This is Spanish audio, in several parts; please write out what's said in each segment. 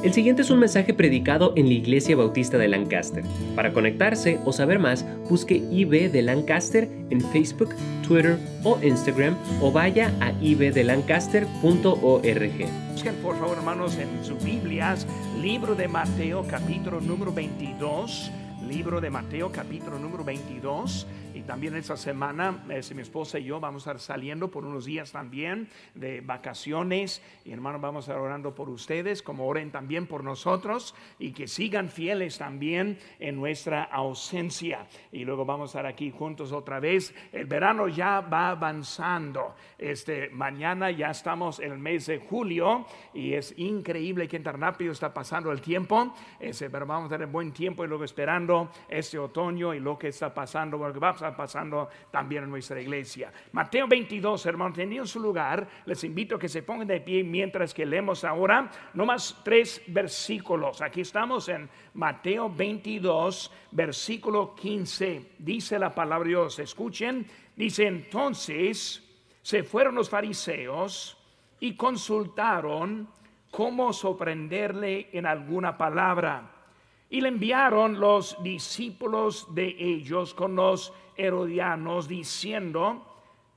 El siguiente es un mensaje predicado en la Iglesia Bautista de Lancaster. Para conectarse o saber más, busque IB de Lancaster en Facebook, Twitter o Instagram o vaya a ibdelancaster.org. Busquen por favor hermanos en sus Biblias, libro de Mateo capítulo número 22, libro de Mateo capítulo número 22 también esta semana eh, mi esposa y yo vamos a estar saliendo por unos días también de vacaciones. Y hermanos, vamos a estar orando por ustedes, como oren también por nosotros y que sigan fieles también en nuestra ausencia. Y luego vamos a estar aquí juntos otra vez. El verano ya va avanzando. Este, mañana ya estamos en el mes de julio y es increíble que tan rápido está pasando el tiempo. Pero vamos a tener buen tiempo y luego esperando este otoño y lo que está pasando, porque va a pasando también en nuestra iglesia. Mateo 22, hermanos, teniendo su lugar, les invito a que se pongan de pie mientras que leemos ahora nomás tres versículos. Aquí estamos en Mateo 22, versículo 15. Dice la palabra de Dios, escuchen, dice entonces se fueron los fariseos y consultaron cómo sorprenderle en alguna palabra. Y le enviaron los discípulos de ellos con los herodianos diciendo,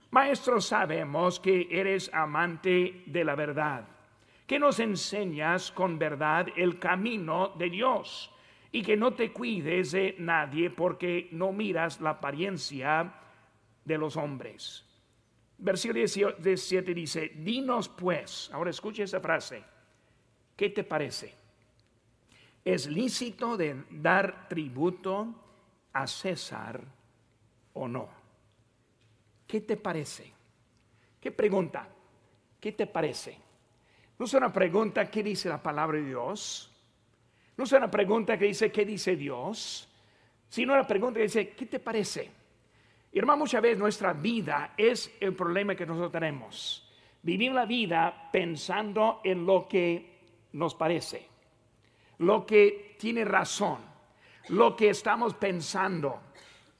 Maestro, sabemos que eres amante de la verdad, que nos enseñas con verdad el camino de Dios y que no te cuides de nadie porque no miras la apariencia de los hombres. Versículo 17 dice, dinos pues, ahora escuche esa frase, ¿qué te parece? ¿Es lícito de dar tributo a César o no? ¿Qué te parece? ¿Qué pregunta? ¿Qué te parece? No es una pregunta ¿qué dice la palabra de Dios? No es una pregunta que dice ¿qué dice Dios? Sino una pregunta que dice ¿qué te parece? Y hermano, muchas veces nuestra vida es el problema que nosotros tenemos. Vivir la vida pensando en lo que nos parece lo que tiene razón, lo que estamos pensando,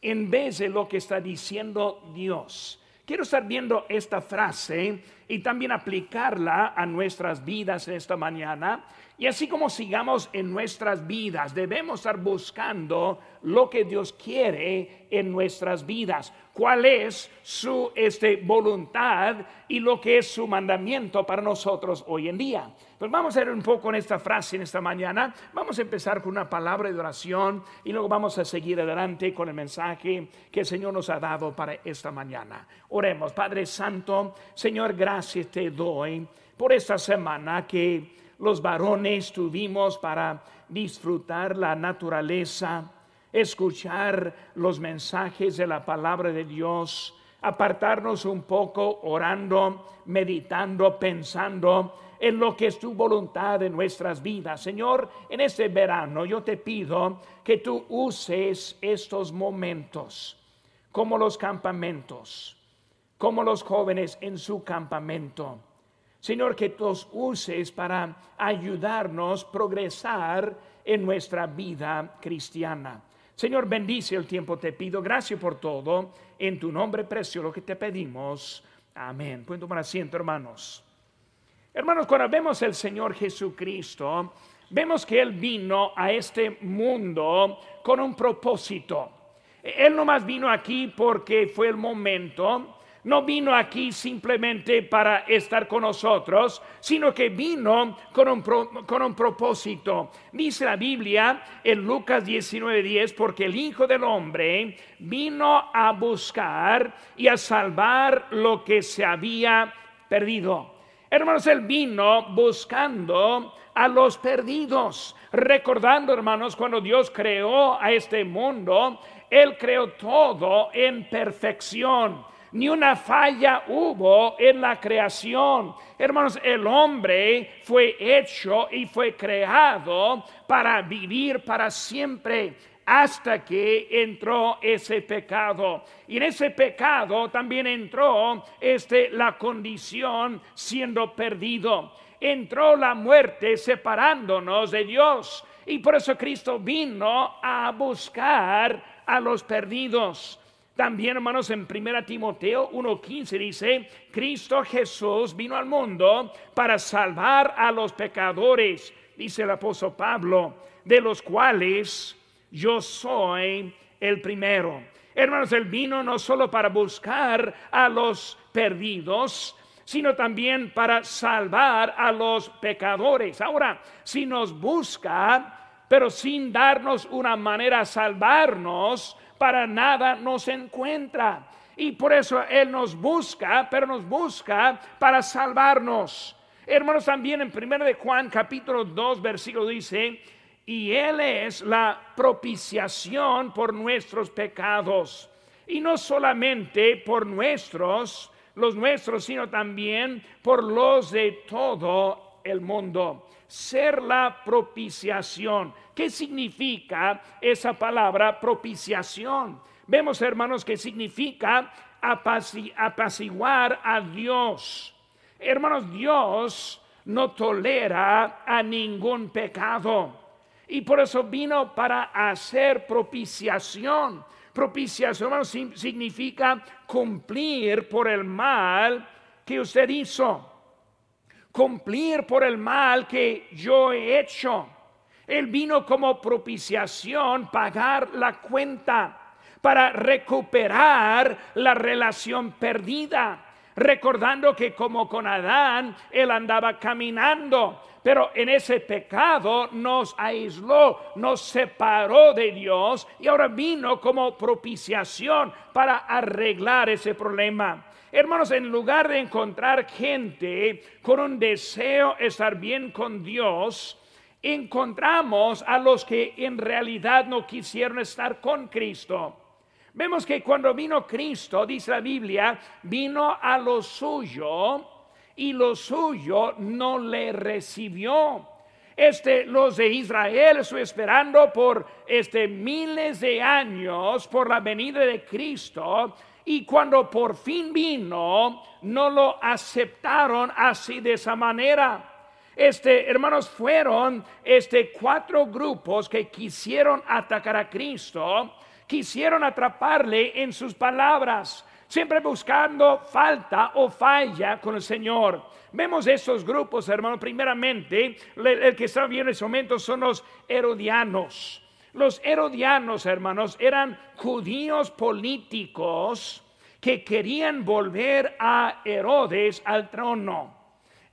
en vez de lo que está diciendo Dios. Quiero estar viendo esta frase y también aplicarla a nuestras vidas esta mañana. Y así como sigamos en nuestras vidas, debemos estar buscando lo que Dios quiere en nuestras vidas cuál es su este, voluntad y lo que es su mandamiento para nosotros hoy en día. Pues vamos a ver un poco en esta frase en esta mañana. Vamos a empezar con una palabra de oración y luego vamos a seguir adelante con el mensaje que el Señor nos ha dado para esta mañana. Oremos, Padre Santo, Señor, gracias te doy por esta semana que los varones tuvimos para disfrutar la naturaleza escuchar los mensajes de la palabra de Dios, apartarnos un poco orando, meditando, pensando en lo que es tu voluntad en nuestras vidas. Señor, en este verano yo te pido que tú uses estos momentos como los campamentos, como los jóvenes en su campamento. Señor, que tú uses para ayudarnos a progresar en nuestra vida cristiana. Señor, bendice el tiempo, te pido. Gracias por todo. En tu nombre precioso lo que te pedimos. Amén. Pueden tomar asiento, hermanos. Hermanos, cuando vemos el Señor Jesucristo, vemos que Él vino a este mundo con un propósito. Él no más vino aquí porque fue el momento no vino aquí simplemente para estar con nosotros, sino que vino con un, con un propósito. Dice la Biblia en Lucas 19:10, porque el Hijo del Hombre vino a buscar y a salvar lo que se había perdido. Hermanos, Él vino buscando a los perdidos. Recordando, hermanos, cuando Dios creó a este mundo, Él creó todo en perfección ni una falla hubo en la creación. Hermanos, el hombre fue hecho y fue creado para vivir para siempre hasta que entró ese pecado. Y en ese pecado también entró este la condición siendo perdido. Entró la muerte separándonos de Dios. Y por eso Cristo vino a buscar a los perdidos. También, hermanos, en 1 Timoteo 1.15 dice, Cristo Jesús vino al mundo para salvar a los pecadores, dice el apóstol Pablo, de los cuales yo soy el primero. Hermanos, Él vino no solo para buscar a los perdidos, sino también para salvar a los pecadores. Ahora, si nos busca, pero sin darnos una manera de salvarnos, para nada nos encuentra. Y por eso Él nos busca, pero nos busca para salvarnos. Hermanos, también en 1 de Juan capítulo 2, versículo dice, y Él es la propiciación por nuestros pecados. Y no solamente por nuestros, los nuestros, sino también por los de todo el mundo. Ser la propiciación. ¿Qué significa esa palabra propiciación? Vemos, hermanos, que significa apaciguar a Dios. Hermanos, Dios no tolera a ningún pecado y por eso vino para hacer propiciación. Propiciación significa cumplir por el mal que usted hizo. Cumplir por el mal que yo he hecho. Él vino como propiciación, pagar la cuenta para recuperar la relación perdida. Recordando que como con Adán, él andaba caminando pero en ese pecado nos aisló, nos separó de Dios y ahora vino como propiciación para arreglar ese problema. Hermanos, en lugar de encontrar gente con un deseo de estar bien con Dios, encontramos a los que en realidad no quisieron estar con Cristo. Vemos que cuando vino Cristo, dice la Biblia, vino a lo suyo y lo suyo no le recibió. Este, los de Israel esperando por este miles de años por la venida de Cristo y cuando por fin vino no lo aceptaron así de esa manera. Este, hermanos, fueron este cuatro grupos que quisieron atacar a Cristo, quisieron atraparle en sus palabras siempre buscando falta o falla con el Señor. Vemos esos grupos, hermano. Primeramente, el que está viendo en ese momento son los herodianos. Los herodianos, hermanos, eran judíos políticos que querían volver a Herodes al trono.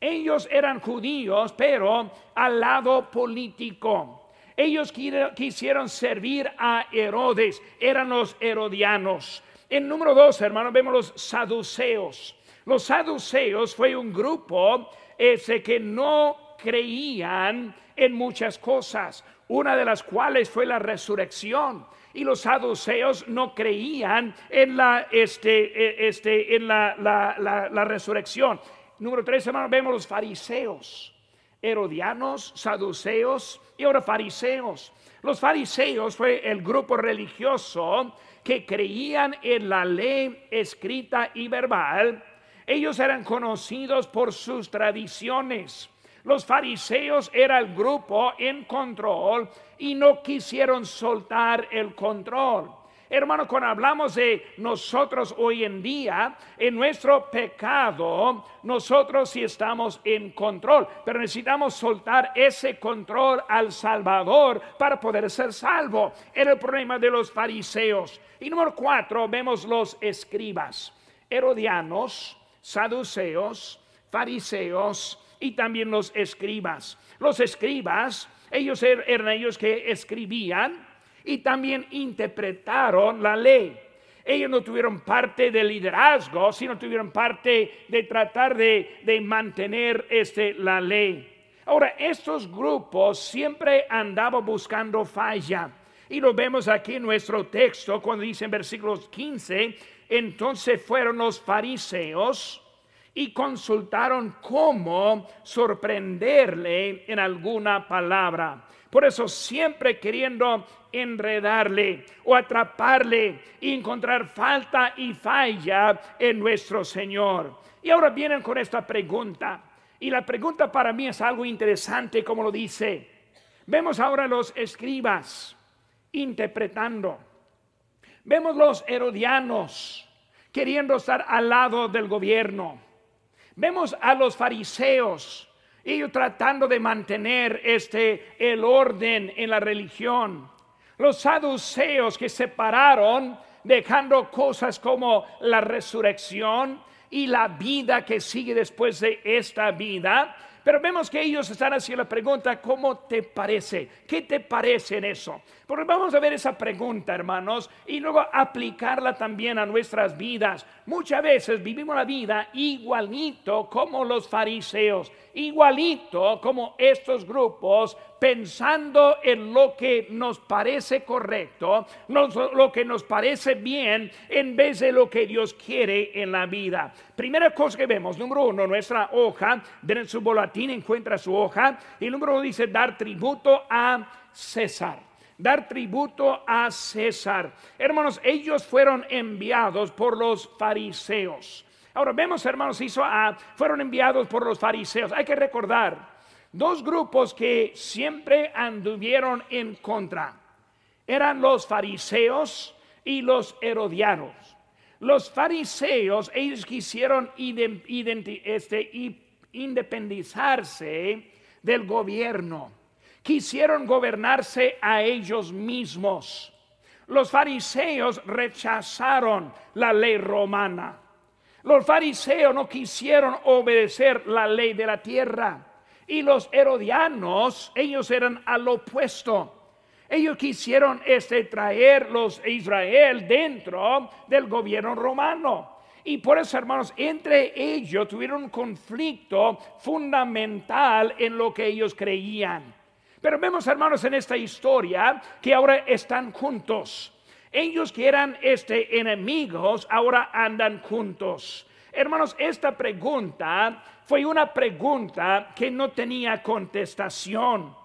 Ellos eran judíos, pero al lado político. Ellos quisieron servir a Herodes, eran los herodianos. En número dos, hermanos, vemos los saduceos. Los saduceos fue un grupo ese que no creían en muchas cosas, una de las cuales fue la resurrección. Y los saduceos no creían en la, este, e, este, en la, la, la resurrección. Número tres, hermanos, vemos los fariseos, herodianos, saduceos y ahora fariseos. Los fariseos fue el grupo religioso que creían en la ley escrita y verbal, ellos eran conocidos por sus tradiciones. Los fariseos era el grupo en control y no quisieron soltar el control. Hermano, cuando hablamos de nosotros hoy en día, en nuestro pecado, nosotros sí estamos en control, pero necesitamos soltar ese control al Salvador para poder ser salvo. Era el problema de los fariseos. Y número cuatro, vemos los escribas, herodianos, saduceos, fariseos y también los escribas. Los escribas, ellos er-, eran ellos que escribían y también interpretaron la ley. Ellos no tuvieron parte del liderazgo, sino tuvieron parte de tratar de, mantener este, la ley. Ahora, estos grupos siempre andaban buscando falla. Y lo vemos aquí en nuestro texto cuando dice en versículos 15, entonces fueron los fariseos y consultaron cómo sorprenderle en alguna palabra. Por eso siempre queriendo enredarle o atraparle y encontrar falta y falla en nuestro Señor. Y ahora vienen con esta pregunta. Y la pregunta para mí es algo interesante, como lo dice. Vemos ahora los escribas interpretando. Vemos los herodianos queriendo estar al lado del gobierno. Vemos a los fariseos, ellos tratando de mantener este el orden en la religión. Los saduceos que separaron dejando cosas como la resurrección y la vida que sigue después de esta vida pero vemos que ellos están haciendo la pregunta, ¿cómo te parece? ¿Qué te parece en eso? Porque vamos a ver esa pregunta, hermanos, y luego aplicarla también a nuestras vidas. Muchas veces vivimos la vida igualito como los fariseos, igualito como estos grupos pensando en lo que nos parece correcto, lo que nos parece bien, en vez de lo que Dios quiere en la vida. Primera cosa que vemos, número uno, nuestra hoja, en su boletín encuentra su hoja, y número uno dice dar tributo a César dar tributo a César. Hermanos, ellos fueron enviados por los fariseos. Ahora vemos, hermanos, hizo a, fueron enviados por los fariseos. Hay que recordar, dos grupos que siempre anduvieron en contra. Eran los fariseos y los herodianos. Los fariseos, ellos quisieron este, independizarse del gobierno. Quisieron gobernarse a ellos mismos. Los fariseos rechazaron la ley romana. Los fariseos no quisieron obedecer la ley de la tierra. Y los herodianos, ellos eran al opuesto. Ellos quisieron este, traer los Israel dentro del gobierno romano. Y por eso, hermanos, entre ellos tuvieron un conflicto fundamental en lo que ellos creían. Pero vemos, hermanos, en esta historia que ahora están juntos. Ellos que eran este, enemigos ahora andan juntos. Hermanos, esta pregunta fue una pregunta que no tenía contestación.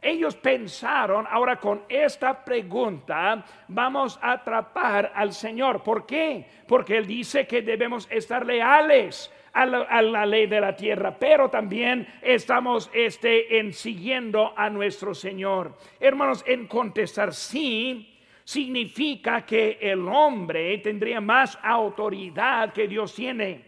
Ellos pensaron, ahora con esta pregunta vamos a atrapar al Señor. ¿Por qué? Porque Él dice que debemos estar leales a la, ley de la tierra, pero también estamos este, en siguiendo a nuestro Señor. Hermanos, en contestar sí significa que el hombre tendría más autoridad que Dios tiene.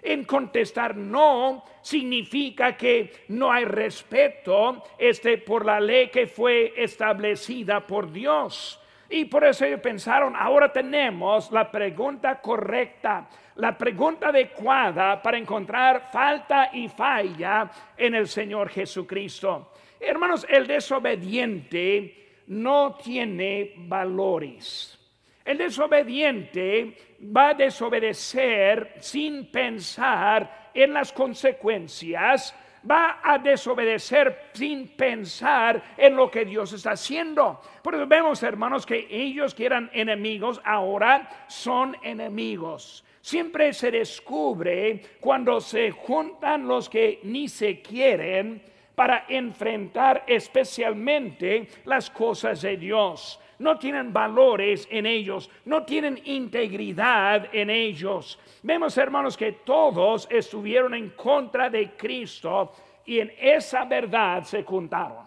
En contestar no significa que no hay respeto este, por la ley que fue establecida por Dios. Y por eso pensaron, ahora tenemos la pregunta correcta, la pregunta adecuada para encontrar falta y falla en el Señor Jesucristo. Hermanos, el desobediente no tiene valores. El desobediente va a desobedecer sin pensar en las consecuencias, va a desobedecer sin pensar en lo que Dios está haciendo. Por eso vemos, hermanos, que ellos que eran enemigos ahora son enemigos. Siempre se descubre cuando se juntan los que ni se quieren para enfrentar especialmente las cosas de Dios. No tienen valores en ellos, no tienen integridad en ellos. Vemos, hermanos, que todos estuvieron en contra de Cristo y en esa verdad se juntaron.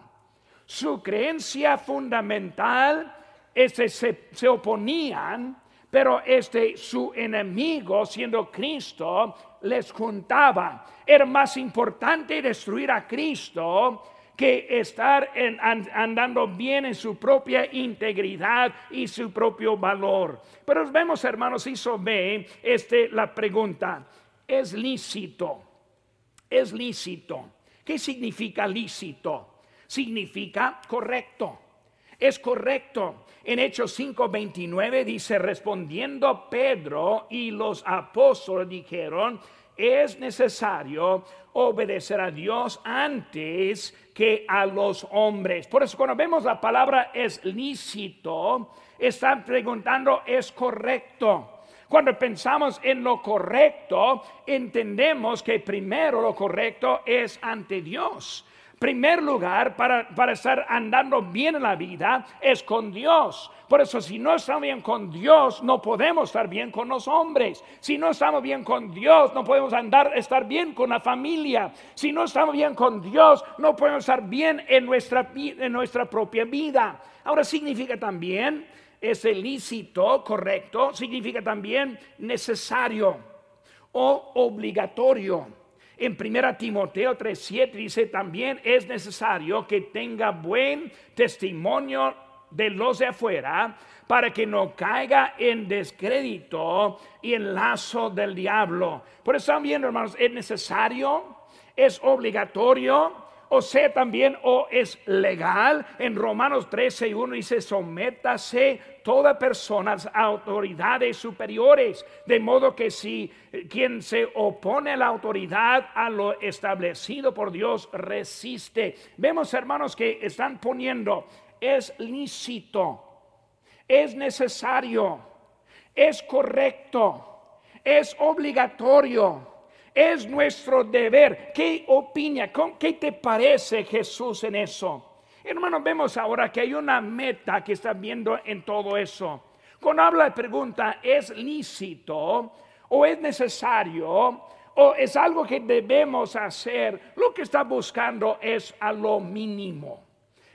Su creencia fundamental este, se, se oponían pero este su enemigo, siendo Cristo, les juntaba. Era más importante destruir a Cristo que estar andando bien en su propia integridad y su propio valor. Pero vemos, hermanos, hizo ve este, la pregunta, ¿es lícito? ¿Es lícito? ¿Qué significa lícito? Significa correcto. Es correcto. En Hechos 5:29 dice, respondiendo Pedro y los apóstoles dijeron, es necesario obedecer a Dios antes que a los hombres. Por eso cuando vemos la palabra es lícito, están preguntando, ¿es correcto? Cuando pensamos en lo correcto, entendemos que primero lo correcto es ante Dios primer lugar para, para, estar andando bien en la vida es con Dios. Por eso si no estamos bien con Dios, no podemos estar bien con los hombres. Si no estamos bien con Dios, no podemos andar, estar bien con la familia. Si no estamos bien con Dios, no podemos estar bien en nuestra, en nuestra propia vida. Ahora significa también es ilícito, correcto, significa también necesario o obligatorio. En 1 Timoteo 3:7 dice también es necesario que tenga buen testimonio de los de afuera para que no caiga en descrédito y en lazo del diablo. Por eso también, hermanos, es necesario, es obligatorio o sea también o es legal. En Romanos 13 y 1 dice, sométase toda persona a autoridades superiores, de modo que si quien se opone a la autoridad, a lo establecido por Dios, resiste. Vemos, hermanos, que están poniendo, es lícito, es necesario, es correcto, es obligatorio es nuestro deber. ¿Qué opina? ¿Qué te parece Jesús en eso? Hermanos, vemos ahora que hay una meta que está viendo en todo eso. Cuando habla de pregunta, ¿es lícito o es necesario o es algo que debemos hacer? Lo que está buscando es a lo mínimo.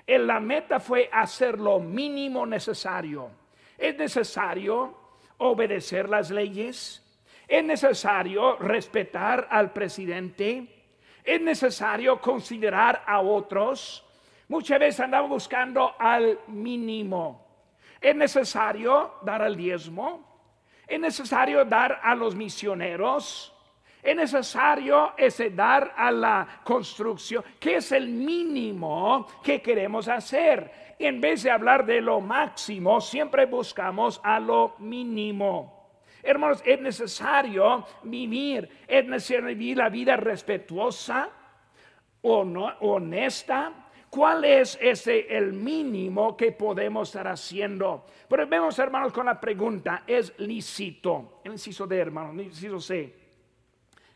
En la meta fue hacer lo mínimo necesario. Es necesario obedecer las leyes, es necesario respetar al presidente. Es necesario considerar a otros. Muchas veces andamos buscando al mínimo. Es necesario dar al diezmo. Es necesario dar a los misioneros. Es necesario ese dar a la construcción, que es el mínimo que queremos hacer. En vez de hablar de lo máximo, siempre buscamos a lo mínimo. Hermanos, es necesario vivir, es necesario vivir la vida respetuosa, honesta. ¿Cuál es ese el mínimo que podemos estar haciendo? Pero vemos, hermanos, con la pregunta, ¿es lícito? El inciso de hermano, el inciso C.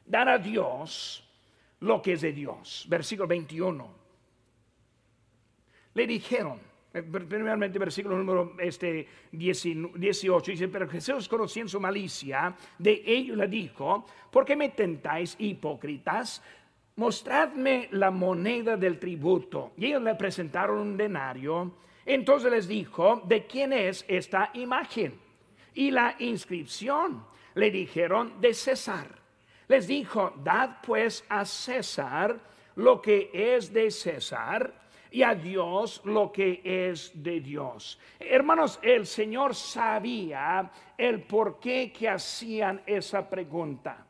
Dar a Dios lo que es de Dios. Versículo 21. Le dijeron, eh, primeramente versículo número este, 18, dice, pero Jesús conociendo su malicia, de ello le dijo, ¿por qué me tentáis hipócritas? Mostradme la moneda del tributo. Y ellos le presentaron un denario. Entonces les dijo, ¿de quién es esta imagen? Y la inscripción. Le dijeron, de César. Les dijo, dad pues a César lo que es de César y a Dios lo que es de Dios. Hermanos, el Señor sabía el por qué que hacían esa pregunta.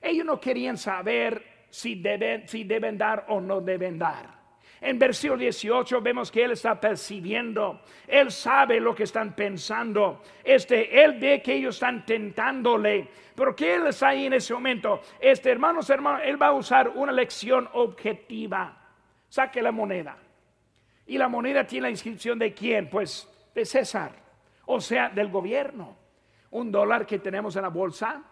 Ellos no querían saber si deben, si deben dar o no deben dar. En versículo 18 vemos que él está percibiendo, él sabe lo que están pensando, este, él ve que ellos están tentándole, pero que él está ahí en ese momento. Este, hermanos, hermanos, él va a usar una lección objetiva. Saque la moneda. Y la moneda tiene la inscripción de quién? Pues de César, o sea, del gobierno. Un dólar que tenemos en la bolsa,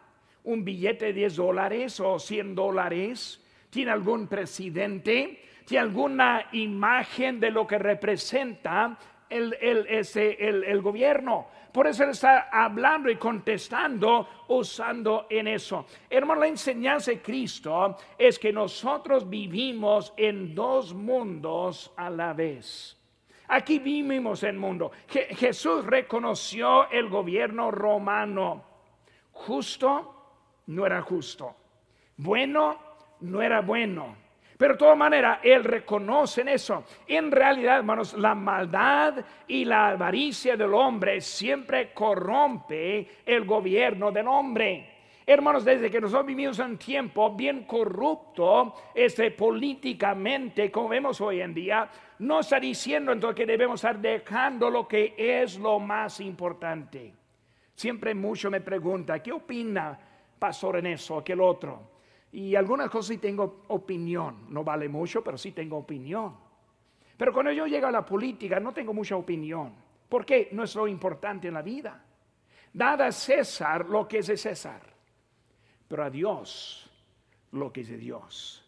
un billete de 10 dólares o 100 dólares, tiene algún presidente, tiene alguna imagen de lo que representa el, el, ese, el, el gobierno. Por eso él está hablando y contestando usando en eso. Hermano, la enseñanza de Cristo es que nosotros vivimos en dos mundos a la vez. Aquí vivimos en mundo. Jesús reconoció el gobierno romano. Justo no era justo. Bueno no era bueno pero de todas maneras, Él reconoce en eso. En realidad, hermanos, la maldad y la avaricia del hombre siempre corrompe el gobierno del hombre. Hermanos, desde que nosotros vivimos un tiempo bien corrupto, este, políticamente, como vemos hoy en día, no está diciendo entonces que debemos estar dejando lo que es lo más importante. Siempre mucho me pregunta, ¿qué opina pastor en eso, aquel otro? Y algunas cosas sí tengo opinión. No vale mucho, pero sí tengo opinión. Pero cuando yo llego a la política no tengo mucha opinión. Porque no es lo importante en la vida. Dada a César lo que es de César. Pero a Dios lo que es de Dios.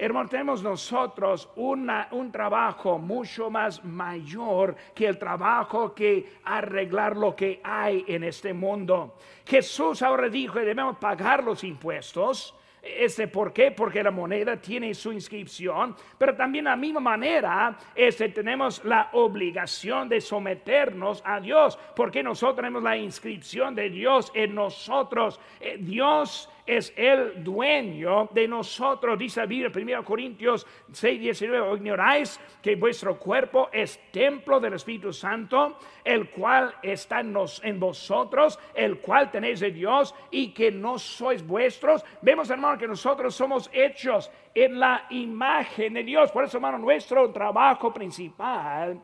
Hermano, tenemos nosotros un trabajo mucho más mayor que el trabajo que arreglar lo que hay en este mundo. Jesús ahora dijo que debemos pagar los impuestos Este, ¿Por qué? Porque la moneda tiene su inscripción, pero también de la misma manera este, tenemos la obligación de someternos a Dios, porque nosotros tenemos la inscripción de Dios en nosotros. Eh, Dios es el dueño de nosotros. Dice la Biblia, 1 Corintios 6, 19, ignoráis que vuestro cuerpo es templo del Espíritu Santo, el cual está en, vosotros, el cual tenéis de Dios y que no sois vuestros. Vemos, hermano, que nosotros somos hechos en la imagen de Dios. Por eso, hermano, nuestro trabajo principal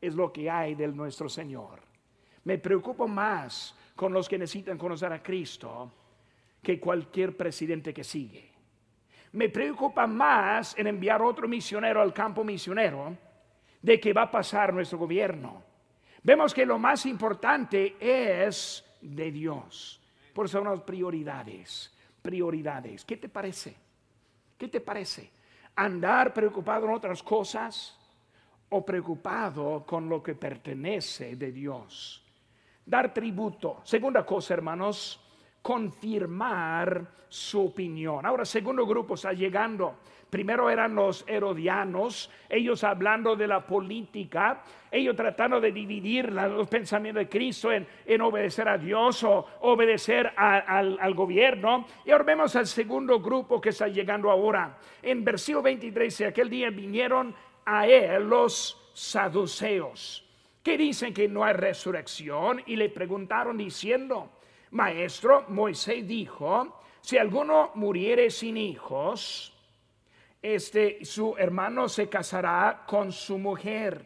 es lo que hay del nuestro Señor. Me preocupo más con los que necesitan conocer a Cristo que cualquier presidente que sigue. Me preocupa más en enviar otro misionero al campo misionero de que va a pasar nuestro gobierno. Vemos que lo más importante es de Dios. Por eso son las prioridades, prioridades. ¿Qué te parece? ¿Qué te parece? ¿Andar preocupado en otras cosas o preocupado con lo que pertenece de Dios? Dar tributo. Segunda cosa, hermanos, confirmar su opinión. Ahora, segundo grupo está llegando. Primero eran los herodianos, ellos hablando de la política, ellos tratando de dividir los pensamientos de Cristo en, obedecer a Dios o obedecer al, al, gobierno. Y ahora vemos al segundo grupo que está llegando ahora. En versículo 23, aquel día vinieron a él los saduceos, que dicen que no hay resurrección, y le preguntaron diciendo, Maestro, Moisés dijo, si alguno muriere sin hijos, este su hermano se casará con su mujer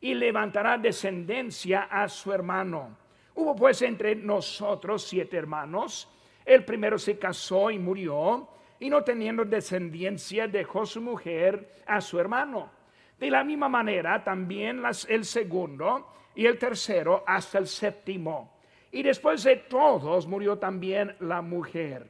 y levantará descendencia a su hermano. Hubo pues entre nosotros siete hermanos. El primero se casó y murió, y no teniendo descendencia dejó su mujer a su hermano. De la misma manera también el segundo y el tercero hasta el séptimo. Y después de todos murió también la mujer.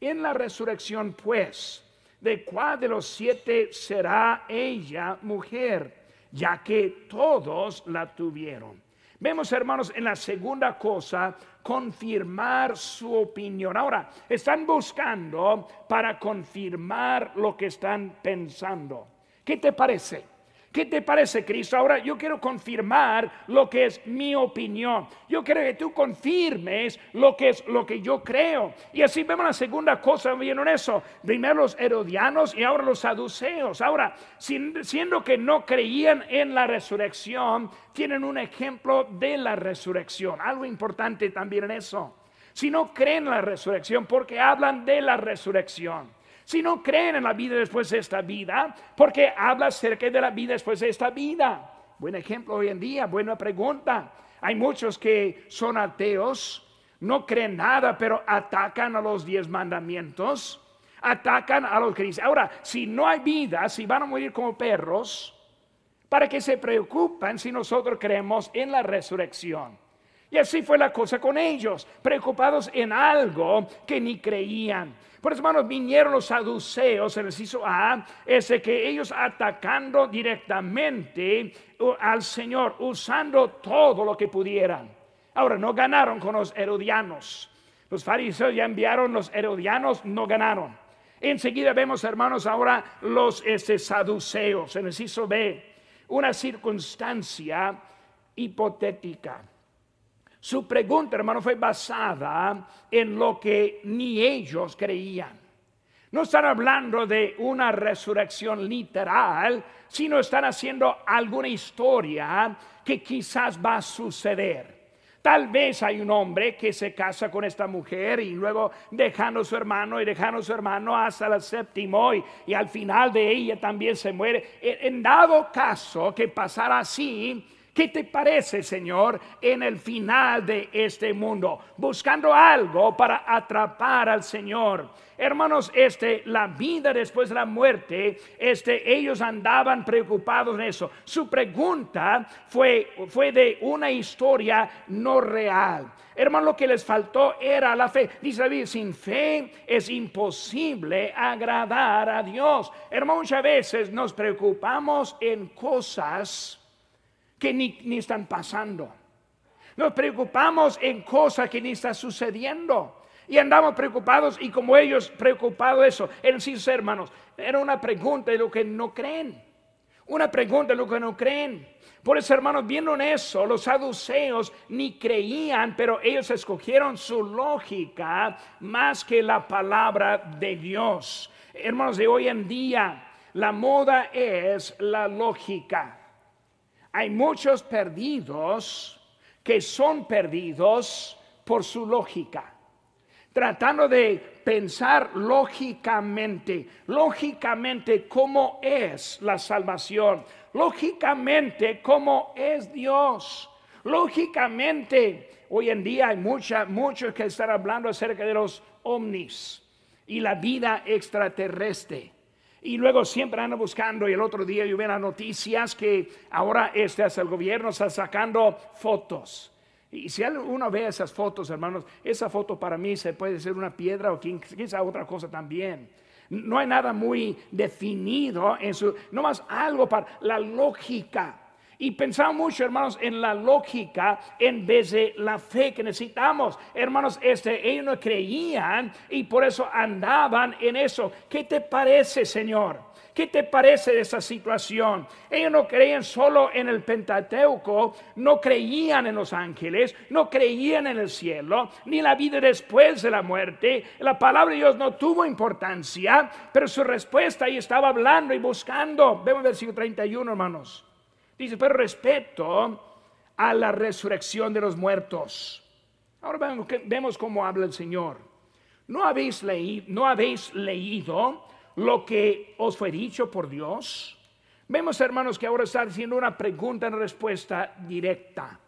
En la resurrección, pues, ¿de cuál de los siete será ella mujer? Ya que todos la tuvieron. Vemos, hermanos, en la segunda cosa, confirmar su opinión. Ahora, están buscando para confirmar lo que están pensando. ¿Qué te parece? ¿Qué te parece, Cristo? Ahora yo quiero confirmar lo que es mi opinión. Yo quiero que tú confirmes lo que es lo que yo creo. Y así vemos la segunda cosa, vieron eso. Primero los herodianos y ahora los saduceos. Ahora, siendo que no creían en la resurrección, tienen un ejemplo de la resurrección. Algo importante también en eso. Si no creen en la resurrección, porque hablan de la resurrección si no creen en la vida después de esta vida, porque habla acerca de la vida después de esta vida. Buen ejemplo hoy en día, buena pregunta. Hay muchos que son ateos, no creen nada, pero atacan a los diez mandamientos, atacan a los cristianos. Ahora, si no hay vida, si van a morir como perros, ¿para qué se preocupan si nosotros creemos en la resurrección? Y así fue la cosa con ellos, preocupados en algo que ni creían. Por eso, hermanos, vinieron los saduceos en el inciso A, ese que ellos atacando directamente al Señor, usando todo lo que pudieran. Ahora, no ganaron con los herodianos. Los fariseos ya enviaron, los herodianos no ganaron. Enseguida vemos, hermanos, ahora los este, saduceos en el inciso B, una circunstancia hipotética. Su pregunta, hermano, fue basada en lo que ni ellos creían. No están hablando de una resurrección literal, sino están haciendo alguna historia que quizás va a suceder. Tal vez hay un hombre que se casa con esta mujer y luego dejando a su hermano y dejando a su hermano hasta el séptimo y, al final de ella también se muere. En dado caso que pasara así, ¿Qué te parece, Señor, en el final de este mundo? Buscando algo para atrapar al Señor. Hermanos, este, la vida después de la muerte, este, ellos andaban preocupados en eso. Su pregunta fue, fue de una historia no real. Hermano, lo que les faltó era la fe. Dice David, sin fe es imposible agradar a Dios. Hermano, muchas veces nos preocupamos en cosas que ni, están pasando. Nos preocupamos en cosas que ni están sucediendo. Y andamos preocupados y como ellos preocupados eso. En sí, hermanos, era una pregunta de lo que no creen. Una pregunta de lo que no creen. Por eso, hermanos, viendo eso, los saduceos ni creían, pero ellos escogieron su lógica más que la palabra de Dios. Hermanos, de hoy en día, la moda es la lógica. Hay muchos perdidos que son perdidos por su lógica. Tratando de pensar lógicamente, lógicamente cómo es la salvación, lógicamente cómo es Dios, lógicamente hoy en día hay mucha, muchos que están hablando acerca de los ovnis y la vida extraterrestre. Y luego siempre andan buscando, y el otro día yo vi las noticias que ahora este es el gobierno está sacando fotos y si uno ve esas fotos, hermanos, esa foto para mí se puede ser una piedra o quizá otra cosa también. No hay nada muy definido en su, no más algo para la lógica. Y pensamos mucho, hermanos, en la lógica en vez de la fe que necesitamos. Hermanos, este, ellos no creían y por eso andaban en eso. ¿Qué te parece, Señor? ¿Qué te parece de esa situación? Ellos no creían solo en el Pentateuco, no creían en los ángeles, no creían en el cielo, ni la vida después de la muerte. La palabra de Dios no tuvo importancia, pero su respuesta ahí estaba hablando y buscando. Vemos el versículo 31, hermanos. Dice, pero respeto a la resurrección de los muertos. Ahora vemos cómo habla el Señor. ¿No habéis, leído, ¿No habéis leído lo que os fue dicho por Dios? Vemos, hermanos, que ahora está haciendo una pregunta en respuesta directa.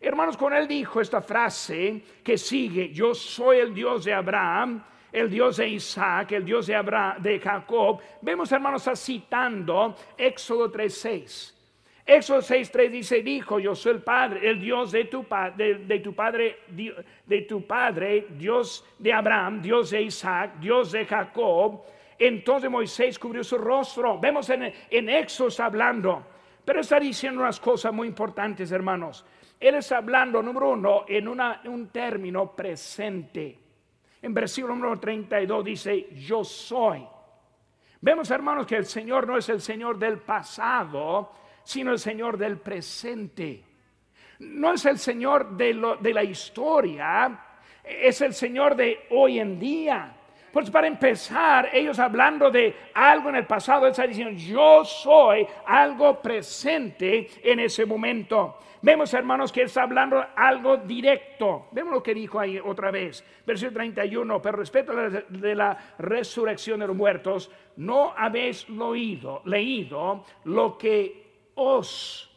Hermanos, con él dijo esta frase que sigue, yo soy el Dios de Abraham, el Dios de Isaac, el Dios de Abraham, de Jacob. Vemos, hermanos, está citando Éxodo 3:6. Éxodo 6:3 dice, dijo, yo soy el Padre, el Dios de tu, de, de tu Padre, de tu Padre, Dios de Abraham, Dios de Isaac, Dios de Jacob. Entonces Moisés cubrió su rostro. Vemos en, en Éxodo hablando. Pero está diciendo unas cosas muy importantes, hermanos. Él está hablando, número uno, en un término presente. En versículo número 32 dice, yo soy. Vemos, hermanos, que el Señor no es el Señor del pasado, sino el Señor del presente. No es el Señor de, la historia, es el Señor de hoy en día. Pues para empezar, ellos hablando de algo en el pasado, está diciendo, yo soy algo presente en ese momento. Vemos, hermanos, que está hablando algo directo. Vemos lo que dijo ahí otra vez, versículo 31, pero respecto de la resurrección de los muertos, no habéis leído, leído lo que os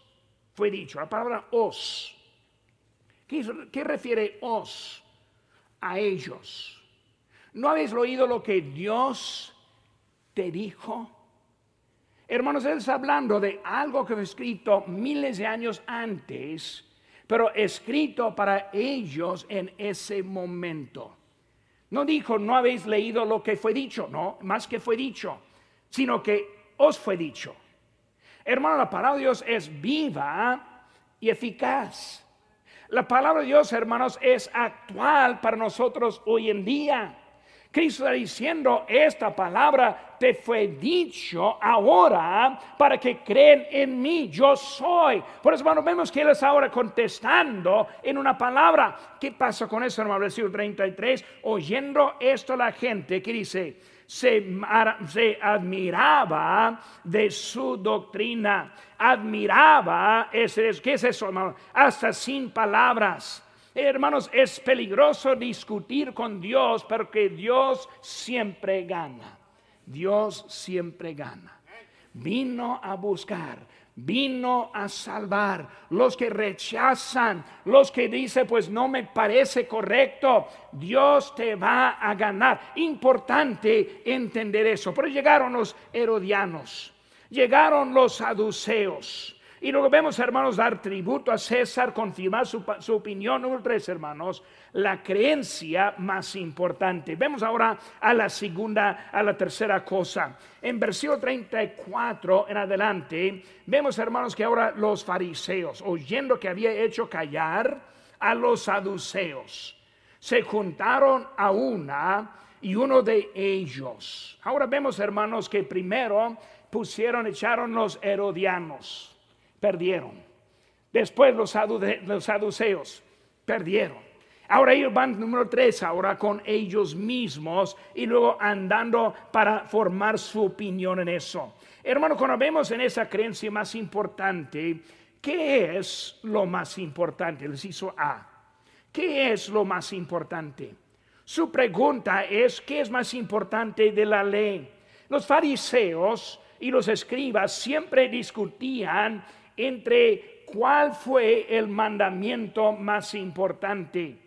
fue dicho. La palabra os. ¿Qué, qué refiere os? A ellos ¿No habéis oído lo que Dios te dijo? Hermanos, él está hablando de algo que fue escrito miles de años antes, pero escrito para ellos en ese momento. No dijo, no habéis leído lo que fue dicho, no, más que fue dicho, sino que os fue dicho. Hermano, la palabra de Dios es viva y eficaz. La palabra de Dios, hermanos, es actual para nosotros hoy en día. Cristo está diciendo, esta palabra te fue dicho ahora para que creen en mí, yo soy. Por eso, hermano, vemos que Él está ahora contestando en una palabra. ¿Qué pasa con eso, hermano? Versículo 33, oyendo esto la gente, que dice? Se, admiraba de su doctrina, admiraba, ese, ¿qué es eso, hermano? Hasta sin palabras Hermanos, es peligroso discutir con Dios porque Dios siempre gana. Dios siempre gana. Vino a buscar, vino a salvar. Los que rechazan, los que dicen, pues no me parece correcto, Dios te va a ganar. Importante entender eso. Pero llegaron los herodianos, llegaron los saduceos y luego vemos, hermanos, dar tributo a César, confirmar su, opinión. Número tres, hermanos, la creencia más importante. Vemos ahora a la segunda, a la tercera cosa. En versículo 34 en adelante, vemos, hermanos, que ahora los fariseos, oyendo que había hecho callar a los saduceos, se juntaron a una y uno de ellos. Ahora vemos, hermanos, que primero pusieron, echaron los herodianos, perdieron. Después los, los saduceos, perdieron. Ahora ellos van número tres, ahora con ellos mismos y luego andando para formar su opinión en eso. Hermano, cuando vemos en esa creencia más importante, ¿qué es lo más importante? Les hizo A. ¿Qué es lo más importante? Su pregunta es, ¿qué es más importante de la ley? Los fariseos y los escribas siempre discutían entre cuál fue el mandamiento más importante.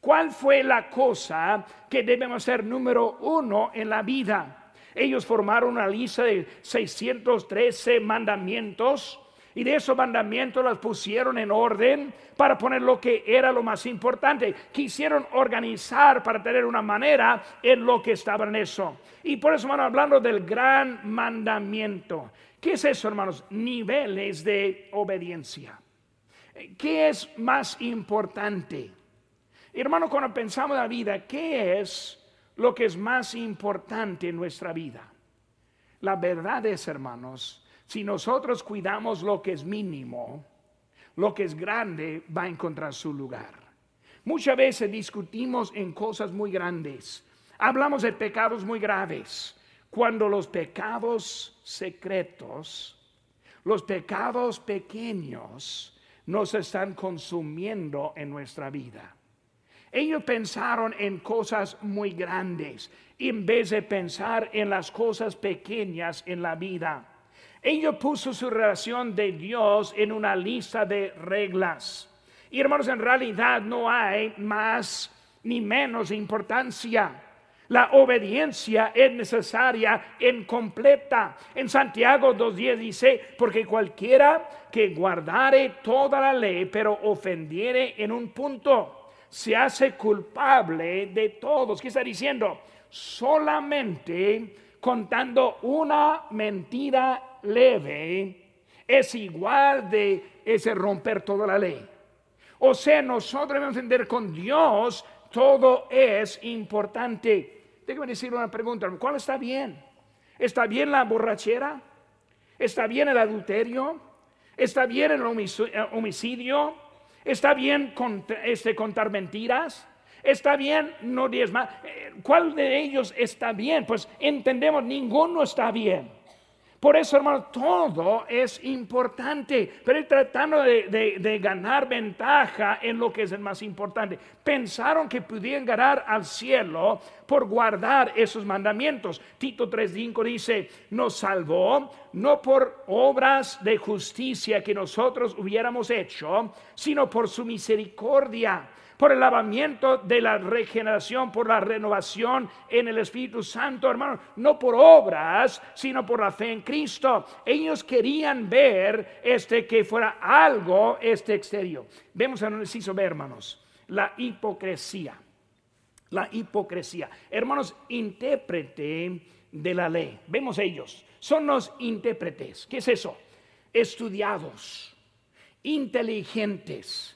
¿Cuál fue la cosa que debemos ser número uno en la vida? Ellos formaron una lista de 613 mandamientos y de esos mandamientos las pusieron en orden para poner lo que era lo más importante. Quisieron organizar para tener una manera en lo que estaba en eso. Y por eso, van hablando del gran mandamiento. ¿Qué es eso, hermanos? Niveles de obediencia. ¿Qué es más importante? Hermano, cuando pensamos en la vida, ¿qué es lo que es más importante en nuestra vida? La verdad es, hermanos, si nosotros cuidamos lo que es mínimo, lo que es grande va a encontrar su lugar. Muchas veces discutimos en cosas muy grandes. Hablamos de pecados muy graves. Cuando los pecados secretos, los pecados pequeños, nos están consumiendo en nuestra vida. Ellos pensaron en cosas muy grandes en vez de pensar en las cosas pequeñas en la vida. Ellos puso su relación de Dios en una lista de reglas. Y hermanos, en realidad no hay más ni menos importancia. La obediencia es necesaria en completa. En Santiago 2.10 dice, porque cualquiera que guardare toda la ley, pero ofendiere en un punto, se hace culpable de todos. ¿Qué está diciendo? Solamente contando una mentira leve es igual de ese romper toda la ley. O sea, nosotros debemos entender con Dios todo es importante. Déjame decir una pregunta. ¿Cuál está bien? ¿Está bien la borrachera? ¿Está bien el adulterio? ¿Está bien el homicidio? ¿Está bien este, contar mentiras? ¿Está bien no más? Eh, ¿Cuál de ellos está bien? Pues entendemos, ninguno está bien. Por eso, hermano, todo es importante, pero tratando de, ganar ventaja en lo que es el más importante. Pensaron que pudieran ganar al cielo por guardar esos mandamientos. Tito 3.5 dice, nos salvó no por obras de justicia que nosotros hubiéramos hecho, sino por su misericordia por el lavamiento de la regeneración, por la renovación en el Espíritu Santo, hermano, no por obras, sino por la fe en Cristo. Ellos querían ver este que fuera algo este exterior. Vemos en inciso hermanos, la hipocresía. La hipocresía. Hermanos, intérprete de la ley. Vemos ellos. Son los intérpretes. ¿Qué es eso? Estudiados, inteligentes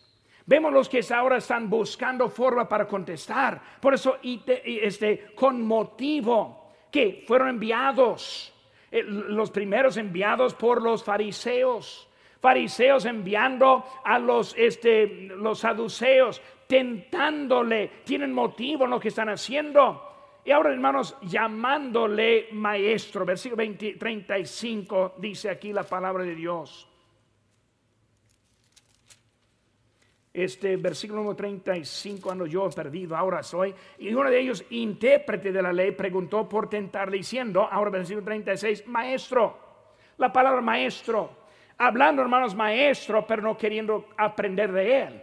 Vemos los que ahora están buscando forma para contestar. Por eso, este, con motivo que fueron enviados, eh, los primeros enviados por los fariseos. Fariseos enviando a los, este, los saduceos, tentándole, tienen motivo en lo que están haciendo. Y ahora, hermanos, llamándole maestro. Versículo 35 dice aquí la palabra de Dios. Este versículo número 35, ando yo perdido, ahora soy. Y uno de ellos, intérprete de la ley, preguntó por tentar diciendo, ahora versículo 36, maestro, la palabra maestro, hablando hermanos maestro, pero no queriendo aprender de él.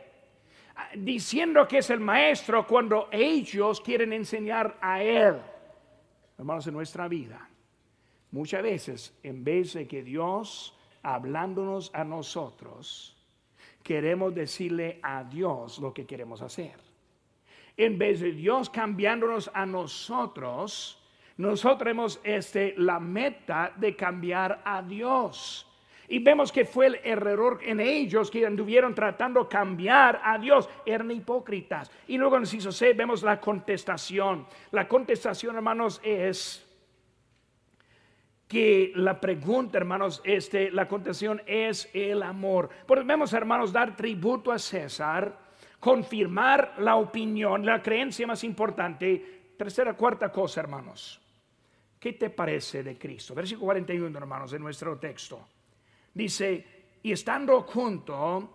Diciendo que es el maestro cuando ellos quieren enseñar a él. Hermanos, en nuestra vida, muchas veces, en vez de que Dios hablándonos a nosotros, queremos decirle a Dios lo que queremos hacer. En vez de Dios cambiándonos a nosotros, nosotros hemos este, la meta de cambiar a Dios. Y vemos que fue el error en ellos que anduvieron tratando de cambiar a Dios. Eran hipócritas. Y luego en el inciso C vemos la contestación. La contestación, hermanos, es que la pregunta, hermanos, este, la contestación es el amor. Porque vemos, hermanos, dar tributo a César, confirmar la opinión, la creencia más importante. Tercera, cuarta cosa, hermanos. ¿Qué te parece de Cristo? Versículo 41, hermanos, de nuestro texto. Dice, y estando junto,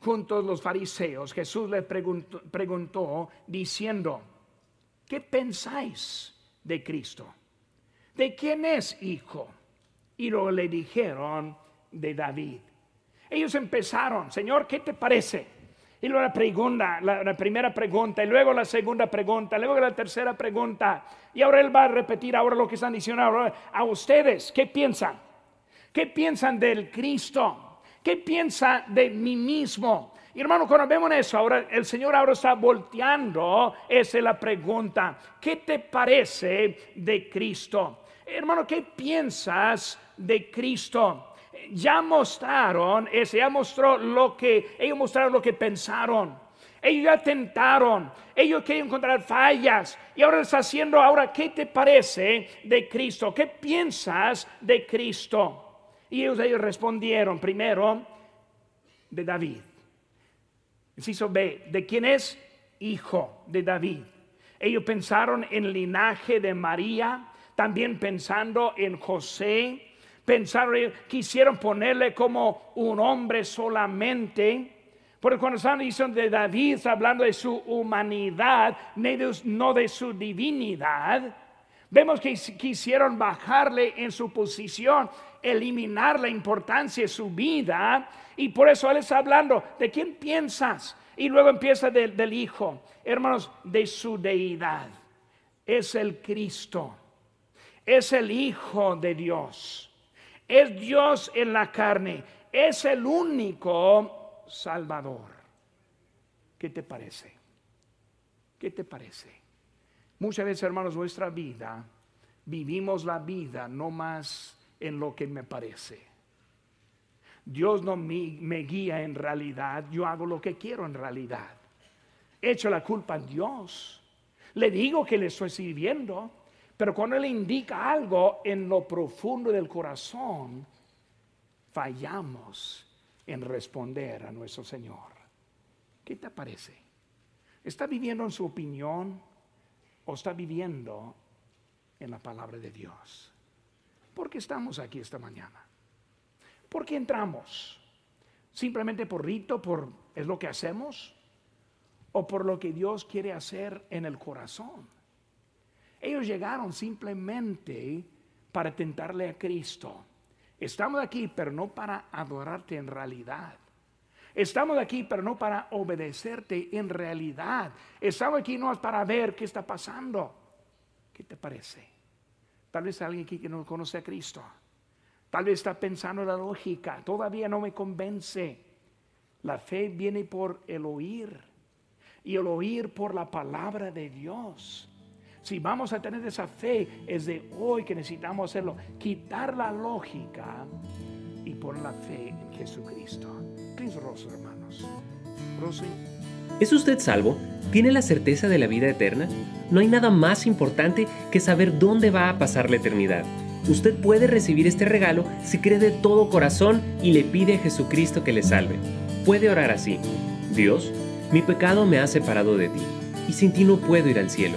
juntos los fariseos, Jesús les preguntó, preguntó diciendo, ¿qué pensáis de Cristo? ¿De quién es hijo? Y luego le dijeron, de David. Ellos empezaron, Señor, ¿qué te parece? Y luego la pregunta, la, primera pregunta, y luego la segunda pregunta, luego la tercera pregunta. Y ahora él va a repetir ahora lo que están diciendo ahora a ustedes. ¿Qué piensan? ¿Qué piensan del Cristo? ¿Qué piensa de mí mismo? Y hermano, cuando vemos eso, ahora el Señor ahora está volteando, esa es la pregunta. ¿Qué te parece de Cristo? Hermano, ¿qué piensas de Cristo? Ya mostraron, ese ya mostró lo que, ellos mostraron lo que pensaron. Ellos ya tentaron, ellos quieren encontrar fallas y ahora está haciendo, ahora, ¿qué te parece de Cristo? ¿Qué piensas de Cristo? Y ellos, ellos respondieron primero de David. Inciso B, ¿de quién es? Hijo de David. Ellos pensaron en linaje de María, también pensando en José, pensaron, quisieron ponerle como un hombre solamente. Porque cuando están diciendo de David, está hablando de su humanidad, no de su divinidad. Vemos que quisieron bajarle en su posición, eliminar la importancia de su vida. Y por eso Él está hablando, ¿de quién piensas? Y luego empieza del Hijo, hermanos, de su deidad. Es el Cristo, es el Hijo de Dios, es Dios en la carne, es el único Salvador. ¿Qué te parece? ¿Qué te parece? Muchas veces, hermanos, nuestra vida, vivimos la vida no más en lo que me parece. Dios no me, guía en realidad, yo hago lo que quiero en realidad. Echo la culpa a Dios. Le digo que le estoy sirviendo, pero cuando Él indica algo en lo profundo del corazón, fallamos en responder a nuestro Señor. ¿Qué te parece? ¿Está viviendo en su opinión? o está viviendo en la palabra de Dios. ¿Por qué estamos aquí esta mañana? ¿Por qué entramos? ¿Simplemente por rito, por es lo que hacemos? ¿O por lo que Dios quiere hacer en el corazón? Ellos llegaron simplemente para tentarle a Cristo. Estamos aquí, pero no para adorarte en realidad. Estamos aquí, pero no para obedecerte en realidad. Estamos aquí no es para ver qué está pasando. ¿Qué te parece? Tal vez alguien aquí que no conoce a Cristo. Tal vez está pensando la lógica. Todavía no me convence. La fe viene por el oír. Y el oír por la palabra de Dios. Si vamos a tener esa fe, es de hoy que necesitamos hacerlo. Quitar la lógica y poner la fe en Jesucristo hermanos. ¿Es usted salvo? ¿Tiene la certeza de la vida eterna? No hay nada más importante que saber dónde va a pasar la eternidad. Usted puede recibir este regalo si cree de todo corazón y le pide a Jesucristo que le salve. Puede orar así. Dios, mi pecado me ha separado de ti, y sin ti no puedo ir al cielo,